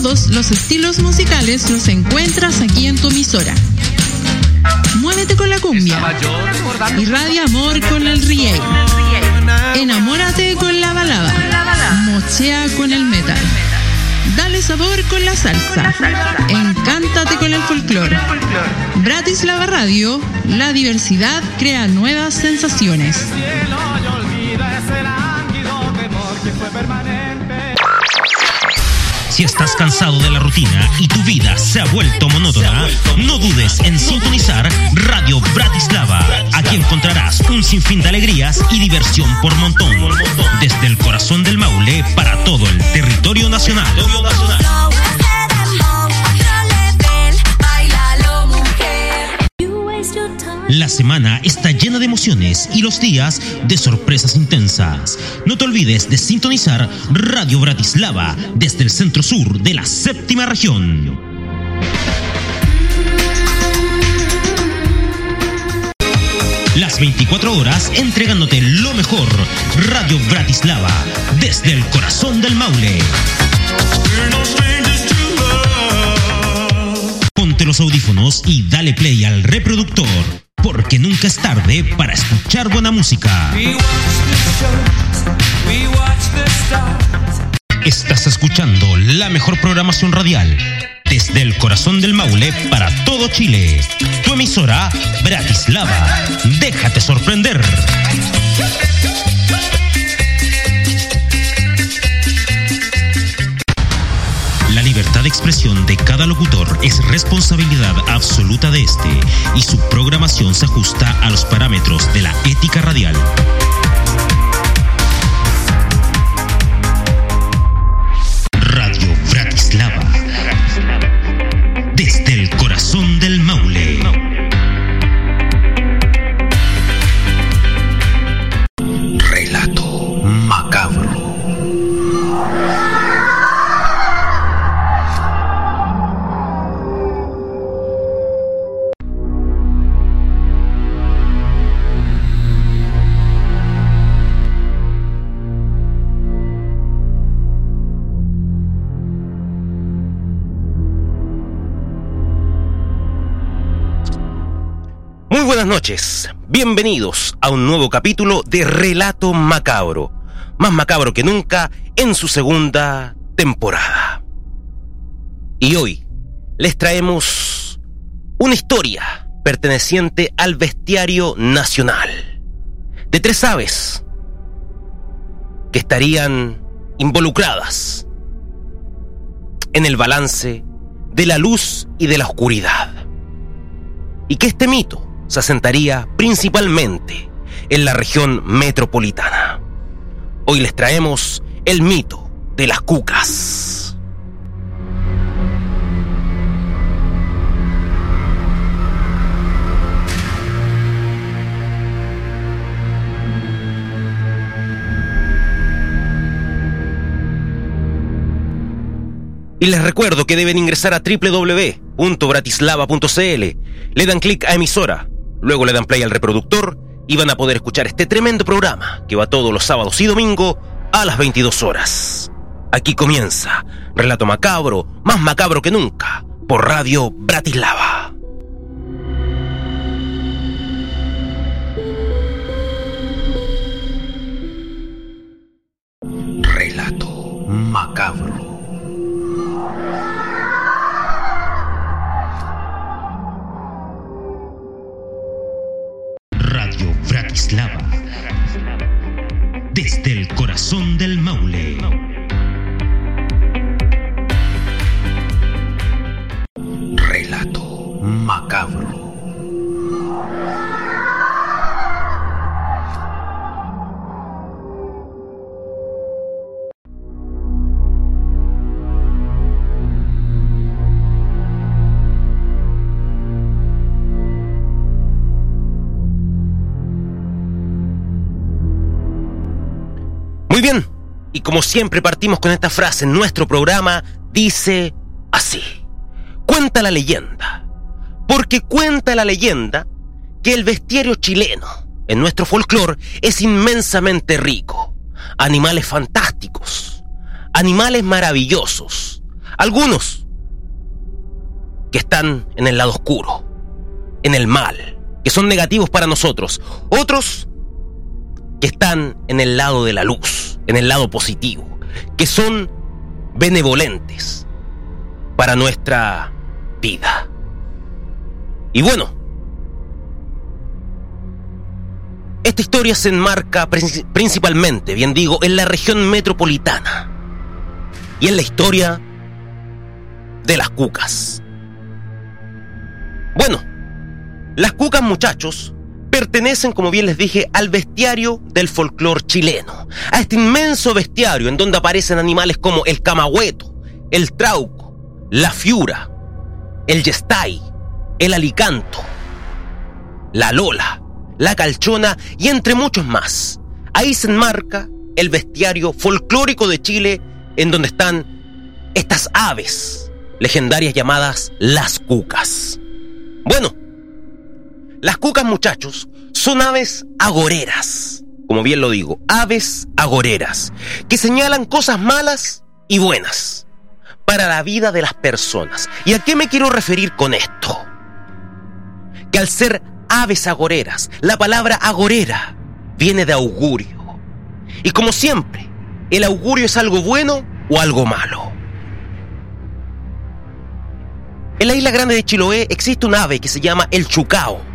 Todos los estilos musicales los encuentras aquí en tu emisora. Muévete con la cumbia. Irradia amor con el reggae. Enamórate con la balada. Mochea con el metal. Dale sabor con la salsa. Encántate con el folclore. Bratislava Radio, la diversidad crea nuevas sensaciones. Si estás cansado de la rutina y tu vida se ha vuelto monótona, no dudes en sintonizar Radio Bratislava. Aquí encontrarás un sinfín de alegrías y diversión por montón. Desde el corazón del Maule para todo el territorio nacional. La semana está llena de emociones y los días de sorpresas intensas. No te olvides de sintonizar Radio Bratislava desde el centro sur de la séptima región. Las 24 horas entregándote lo mejor. Radio Bratislava desde el corazón del Maule. Ponte los audífonos y dale play al reproductor, porque nunca es tarde para escuchar buena música. Estás escuchando la mejor programación radial desde el corazón del Maule para todo Chile. Tu emisora Bratislava. Déjate sorprender. De expresión de cada locutor es responsabilidad absoluta de este y su programación se ajusta a los parámetros de la ética radial. Noches, bienvenidos a un nuevo capítulo de Relato Macabro, más macabro que nunca en su segunda temporada. Y hoy les traemos una historia perteneciente al bestiario nacional de tres aves que estarían involucradas en el balance de la luz y de la oscuridad. Y que este mito se asentaría principalmente en la región metropolitana. Hoy les traemos el mito de las cucas. Y les recuerdo que deben ingresar a www.bratislava.cl, le dan clic a emisora, luego le dan play al reproductor y van a poder escuchar este tremendo programa que va todos los sábados y domingo a las 22 horas. Aquí comienza Relato Macabro, más macabro que nunca, por Radio Bratislava. Y como siempre partimos con esta frase en nuestro programa, dice así. Cuenta la leyenda, porque cuenta la leyenda que el bestiario chileno en nuestro folclore es inmensamente rico. Animales fantásticos, animales maravillosos, Algunos que están en el lado oscuro, en el mal, que son negativos para nosotros. Otros que están en el lado de la luz, en el lado positivo, que son benevolentes para nuestra vida. Y bueno, esta historia se enmarca principalmente, bien digo, en la región metropolitana y en la historia de las cucas. Bueno, las cucas muchachos pertenecen, como bien les dije, al bestiario del folclore chileno, a este inmenso bestiario en donde aparecen animales como el camagüeto, el trauco, la fiura, el yestay, el alicanto, la lola, la calchona y entre muchos más. Ahí se enmarca el bestiario folclórico de Chile en donde están estas aves legendarias llamadas las cucas. Bueno, las cucas, muchachos, son aves agoreras, como bien lo digo, aves agoreras, que señalan cosas malas y buenas para la vida de las personas. ¿Y a qué me quiero referir con esto? Que al ser aves agoreras, la palabra agorera viene de augurio. Y como siempre, el augurio es algo bueno o algo malo. En la isla grande de Chiloé existe un ave que se llama el chucao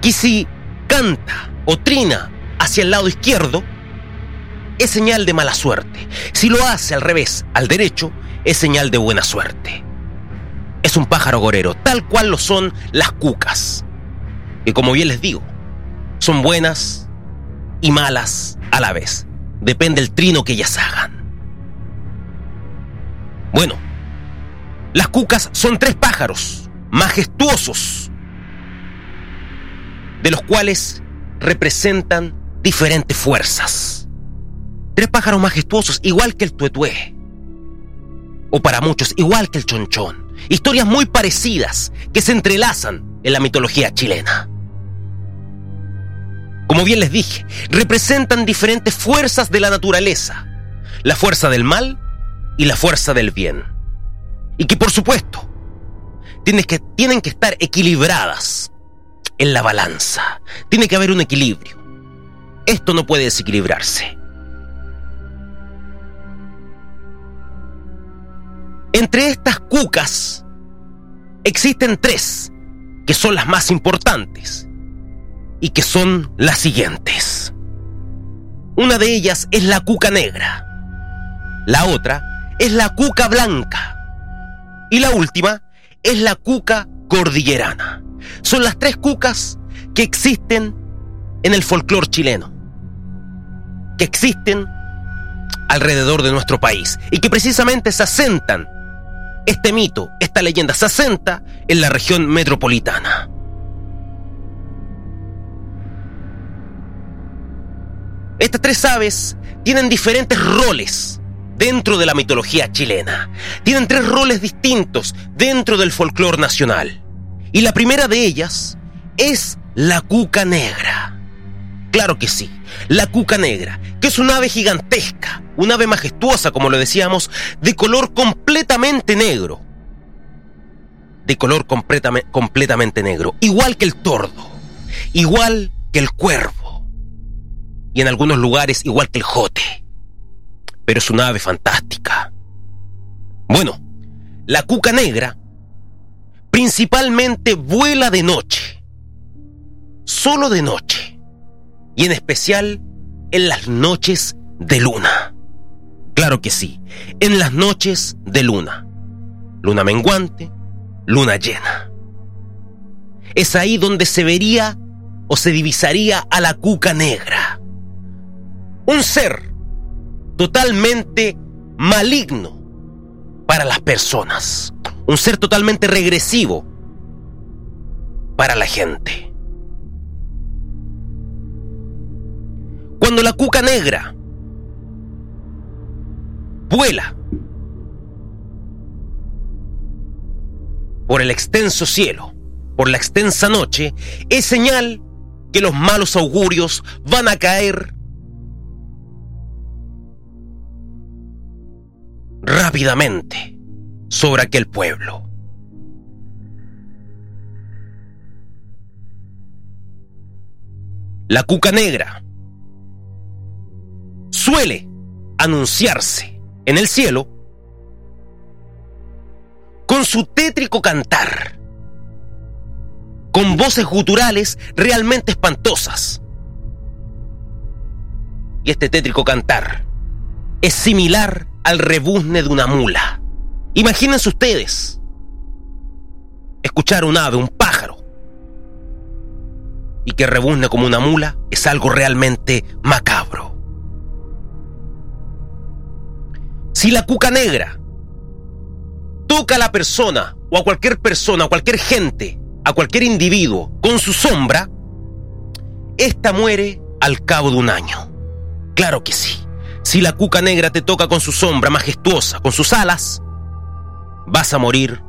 que si canta o trina hacia el lado izquierdo, es señal de mala suerte. Si lo hace al revés, al derecho, es señal de buena suerte. Es un pájaro gorero, tal cual lo son las cucas, que como bien les digo, son buenas y malas a la vez. Depende del trino que ellas hagan. Bueno, las cucas son tres pájaros majestuosos de los cuales representan diferentes fuerzas. Tres pájaros majestuosos, igual que el tuetué. O para muchos, igual que el chonchón. Historias muy parecidas que se entrelazan en la mitología chilena. Como bien les dije, representan diferentes fuerzas de la naturaleza. La fuerza del mal y la fuerza del bien. Y que por supuesto, que, tienen que estar equilibradas en la balanza. Tiene que haber un equilibrio. Esto no puede desequilibrarse. Entre estas cucas existen tres que son las más importantes y que son las siguientes. Una de ellas es la cuca negra, la otra es la cuca blanca y la última es la cuca cordillerana. Son las tres cucas que existen en el folclore chileno, que existen alrededor de nuestro país y que precisamente se asentan, este mito, esta leyenda, se asenta en la región metropolitana. Estas tres aves tienen diferentes roles dentro de la mitología chilena. Tienen tres roles distintos dentro del folclore nacional. Y la primera de ellas es la cuca negra. Claro que sí, la cuca negra, que es un ave gigantesca, un ave majestuosa, como lo decíamos, de color completamente negro. De color completamente negro, igual que el tordo, igual que el cuervo, y en algunos lugares igual que el jote. Pero es una ave fantástica. Bueno, la cuca negra principalmente vuela de noche, solo de noche, y en especial en las noches de luna. Claro que sí, en las noches de luna. Luna menguante, luna llena. Es ahí donde se vería o se divisaría a la cuca negra. Un ser totalmente maligno para las personas un ser totalmente regresivo para la gente. Cuando la cuca negra vuela por el extenso cielo, por la extensa noche, es señal que los malos augurios van a caer rápidamente sobre aquel pueblo. La cuca negra suele anunciarse en el cielo con su tétrico cantar, con voces guturales realmente espantosas. Y este tétrico cantar es similar al rebuzne de una mula. Imagínense ustedes escuchar un ave, un pájaro, y que rebuzne como una mula es algo realmente macabro. Si la cuca negra toca a la persona o a cualquier persona, a cualquier gente, a cualquier individuo con su sombra, esta muere al cabo de un año. Claro que sí. Si la cuca negra te toca con su sombra majestuosa, con sus alas, vas a morir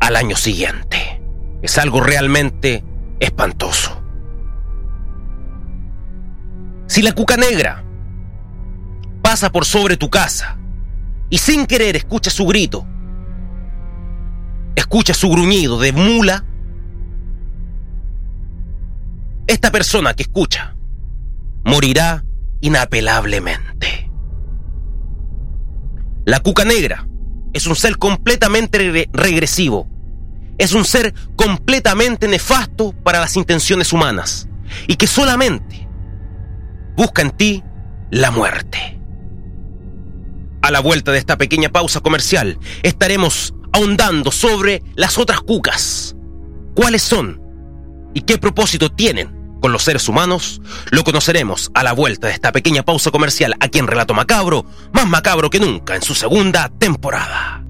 al año siguiente. Es algo realmente espantoso. Si la cuca negra pasa por sobre tu casa y sin querer escucha su grito, escucha su gruñido de mula, esta persona que escucha morirá inapelablemente. La cuca negra es un ser completamente regresivo. Es un ser completamente nefasto para las intenciones humanas y que solamente busca en ti la muerte. A la vuelta de esta pequeña pausa comercial estaremos ahondando sobre las otras cucas. ¿Cuáles son? ¿Y qué propósito tienen con los seres humanos? Lo conoceremos a la vuelta de esta pequeña pausa comercial aquí en Relato Macabro, más macabro que nunca en su segunda temporada.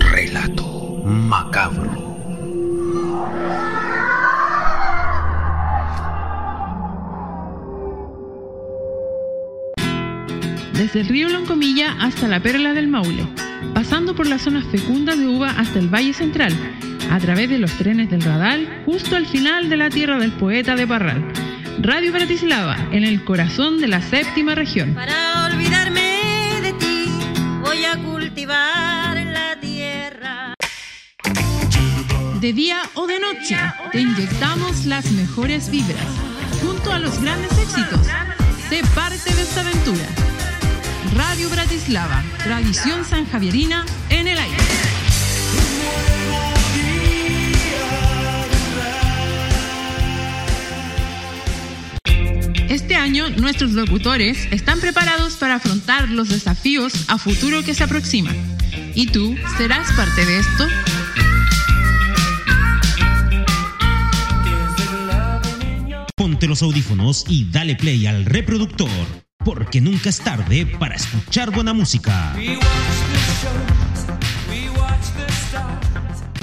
Relato Macabro. Desde el río Loncomilla hasta la Perla del Maule, pasando por las zonas fecundas de uva hasta el Valle Central, a través de los trenes del Radal, justo al final de la tierra del poeta de Parral. Radio Bratislava, en el corazón de la séptima región. Para olvidarme de ti, voy a cultivar la tierra. De día o de noche, te inyectamos las mejores vibras, junto a los grandes éxitos. Sé parte de esta aventura. Bratislava, tradición sanjavierina en el aire. Este año nuestros locutores están preparados para afrontar los desafíos a futuro que se aproximan. ¿Y tú serás parte de esto? Ponte los audífonos y dale play al reproductor porque nunca es tarde para escuchar buena música.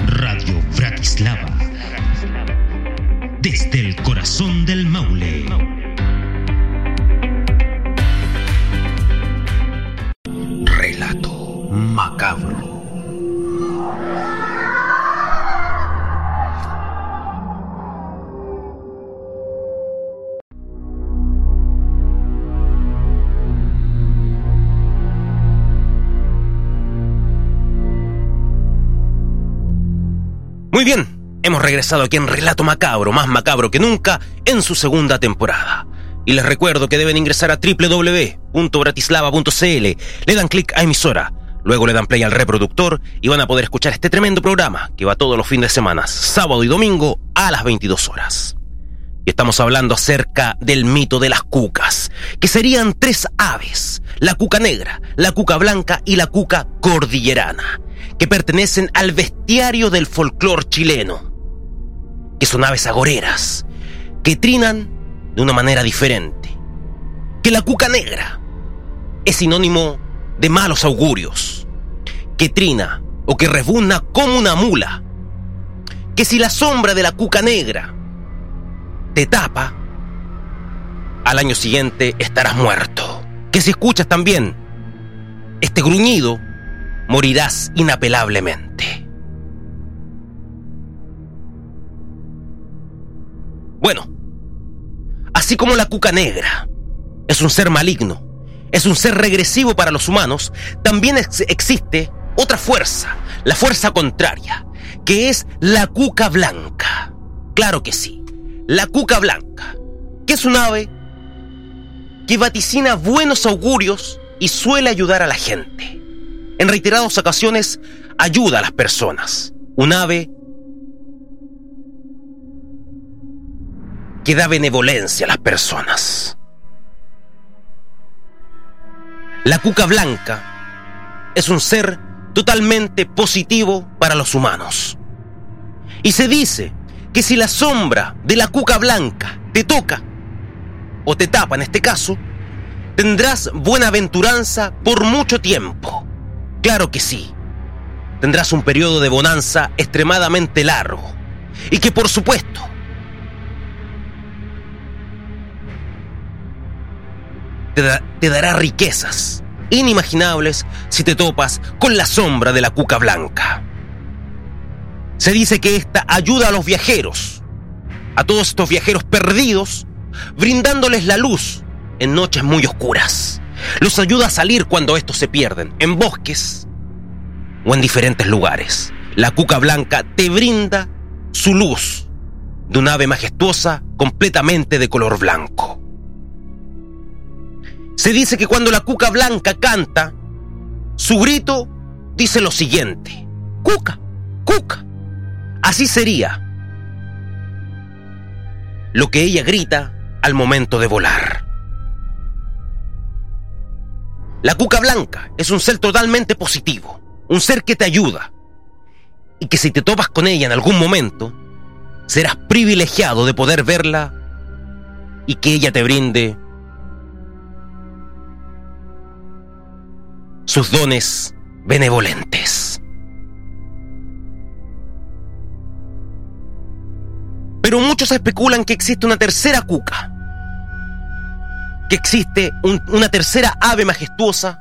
Radio Bratislava. Desde el corazón del Maule. Hemos regresado aquí en Relato Macabro, más macabro que nunca, en su segunda temporada. Y les recuerdo que deben ingresar a www.bratislava.cl, le dan clic a emisora, luego le dan play al reproductor y van a poder escuchar este tremendo programa que va todos los fines de semana, sábado y domingo a las 22 horas. Y estamos hablando acerca del mito de las cucas, que serían tres aves, la cuca negra, la cuca blanca y la cuca cordillerana que pertenecen al bestiario del folclore chileno, que son aves agoreras, que trinan de una manera diferente, que la cuca negra es sinónimo de malos augurios, que trina o que rebuzna como una mula, que si la sombra de la cuca negra te tapa, al año siguiente estarás muerto, que si escuchas también este gruñido, morirás inapelablemente. Bueno, así como la cuca negra es un ser maligno, es un ser regresivo para los humanos, también ex existe otra fuerza, la fuerza contraria, que es la cuca blanca. Claro que sí, la cuca blanca, que es un ave que vaticina buenos augurios y suele ayudar a la gente. En reiteradas ocasiones ayuda a las personas. Un ave que da benevolencia a las personas. La cuca blanca es un ser totalmente positivo para los humanos. Y se dice que si la sombra de la cuca blanca te toca, o te tapa en este caso, tendrás buena aventuranza por mucho tiempo. Claro que sí. Tendrás un periodo de bonanza extremadamente largo. Y que por supuesto te, dará riquezas inimaginables si te topas con la sombra de la cuca blanca. Se dice que esta ayuda a los viajeros, a todos estos viajeros perdidos, brindándoles la luz en noches muy oscuras. Los ayuda a salir cuando estos se pierden, en bosques o en diferentes lugares. La cuca blanca te brinda su luz de un ave majestuosa completamente de color blanco. Se dice que cuando la cuca blanca canta, su grito dice lo siguiente, cuca, cuca. Así sería lo que ella grita al momento de volar. La cuca blanca es un ser totalmente positivo, un ser que te ayuda y que si te topas con ella en algún momento, serás privilegiado de poder verla y que ella te brinde sus dones benevolentes. Pero muchos especulan que existe una tercera cuca, que existe una tercera ave majestuosa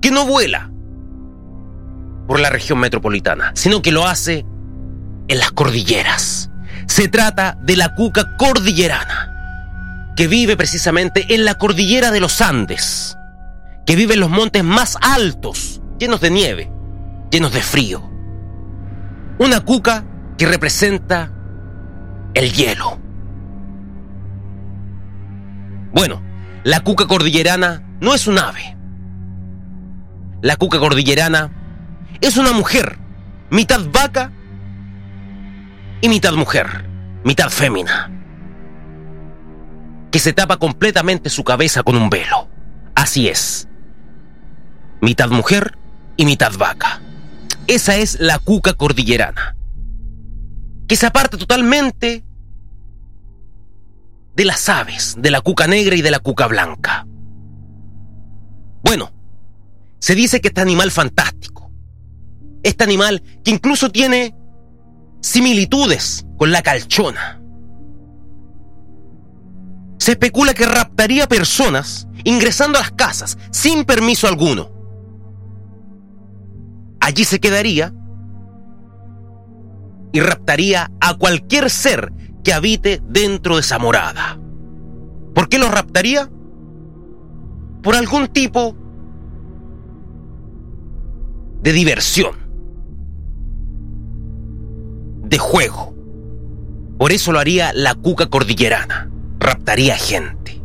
que no vuela por la región metropolitana, sino que lo hace en las cordilleras. Se trata de la cuca cordillerana, que vive precisamente en la cordillera de los Andes que vive en los montes más altos, llenos de nieve, llenos de frío. Una cuca que representa el hielo. Bueno, la cuca cordillerana no es un ave. La cuca cordillerana es una mujer, mitad vaca y mitad mujer, mitad fémina, que se tapa completamente su cabeza con un velo. Así es, mitad mujer y mitad vaca. Esa es la cuca cordillerana, que se aparta totalmente de las aves, de la cuca negra y de la cuca blanca. Bueno, se dice que este animal fantástico, este animal que incluso tiene similitudes con la calchona, se especula que raptaría personas ingresando a las casas sin permiso alguno allí se quedaría y raptaría a cualquier ser que habite dentro de esa morada. ¿Por qué lo raptaría? Por algún tipo de diversión, de juego. Por eso lo haría la cuca cordillerana. Raptaría gente.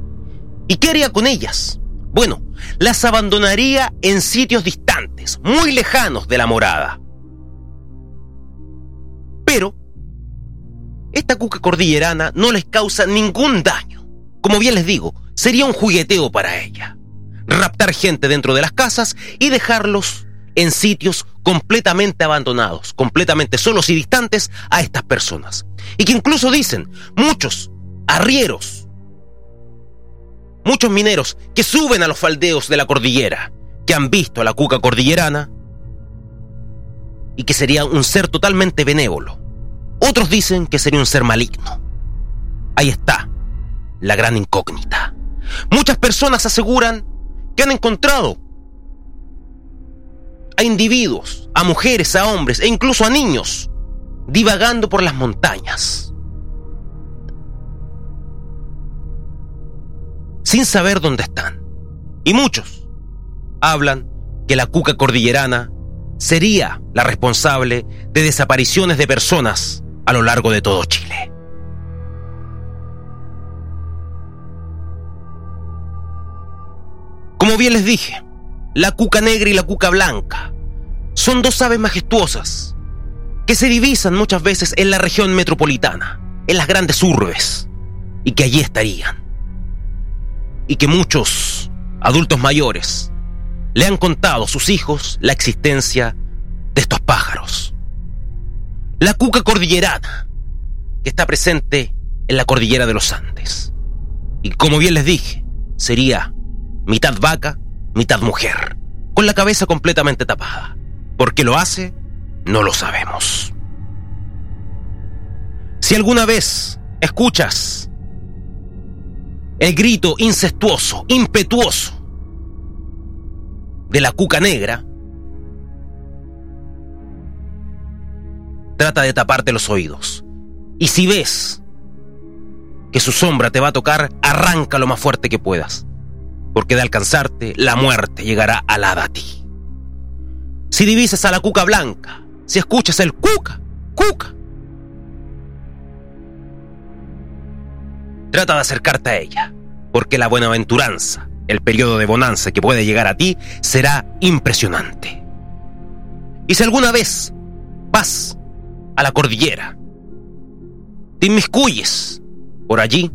¿Y qué haría con ellas? Bueno, las abandonaría en sitios muy lejanos de la morada. Pero esta cuca cordillerana no les causa ningún daño. Como bien les digo, sería un jugueteo para ella. Raptar gente dentro de las casas y dejarlos en sitios completamente abandonados, completamente solos y distantes a estas personas. Y que incluso dicen, muchos arrieros muchos mineros que suben a los faldeos de la cordillera, que han visto a la cuca cordillerana y que sería un ser totalmente benévolo. Otros dicen que sería un ser maligno. Ahí está la gran incógnita. Muchas personas aseguran que han encontrado a individuos, a mujeres, a hombres e incluso a niños divagando por las montañas. Sin saber dónde están. Y muchos hablan que la cuca cordillerana sería la responsable de desapariciones de personas a lo largo de todo Chile. Como bien les dije, la cuca negra y la cuca blanca son dos aves majestuosas que se divisan muchas veces en la región metropolitana, en las grandes urbes, y que allí estarían. Y que muchos adultos mayores le han contado a sus hijos la existencia de estos pájaros. La cuca cordillerana, que está presente en la cordillera de los Andes. Y como bien les dije, sería mitad vaca, mitad mujer, con la cabeza completamente tapada. ¿Por qué lo hace? No lo sabemos. Si alguna vez escuchas el grito incestuoso, impetuoso de la cuca negra, trata de taparte los oídos. Y si ves que su sombra te va a tocar, arranca lo más fuerte que puedas, porque de alcanzarte, la muerte llegará alada a ti. Si divisas a la cuca blanca, si escuchas el cuca, cuca, trata de acercarte a ella, porque la buenaventuranza, el periodo de bonanza que puede llegar a ti, será impresionante. Y si alguna vez vas a la cordillera, te inmiscuyes por allí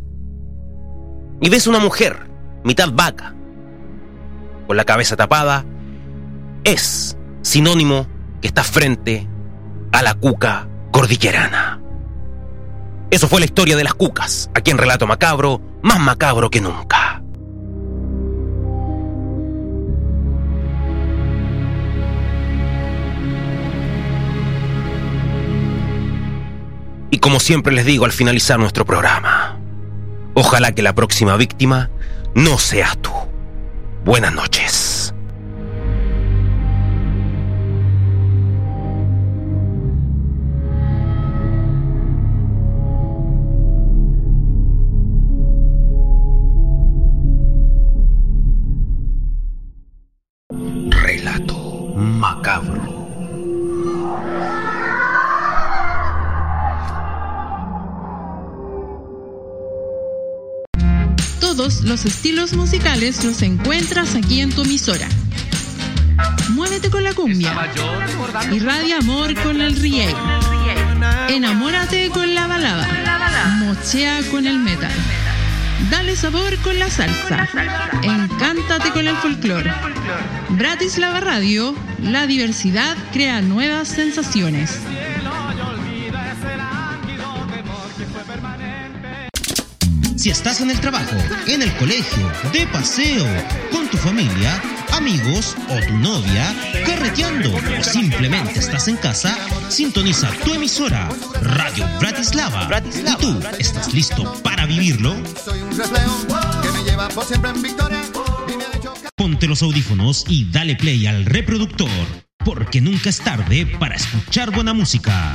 y ves una mujer, mitad vaca, con la cabeza tapada, es sinónimo que estás frente a la cuca cordillerana. Eso fue la historia de las cucas, aquí en Relato Macabro, más macabro que nunca. Como siempre les digo al finalizar nuestro programa, ojalá que la próxima víctima no seas tú. Buenas noches. Todos los estilos musicales los encuentras aquí en tu emisora. Muévete con la cumbia. Irradia amor con el reggae. Enamórate con la balada. Mochea con el metal. Dale sabor con la salsa. Encántate con el folclore. Bratislava Radio, la diversidad crea nuevas sensaciones. Si estás en el trabajo, en el colegio, de paseo, con tu familia, amigos o tu novia, carreteando o simplemente estás en casa, sintoniza tu emisora Radio Bratislava. ¿Y tú estás listo para vivirlo? Ponte los audífonos y dale play al reproductor, porque nunca es tarde para escuchar buena música.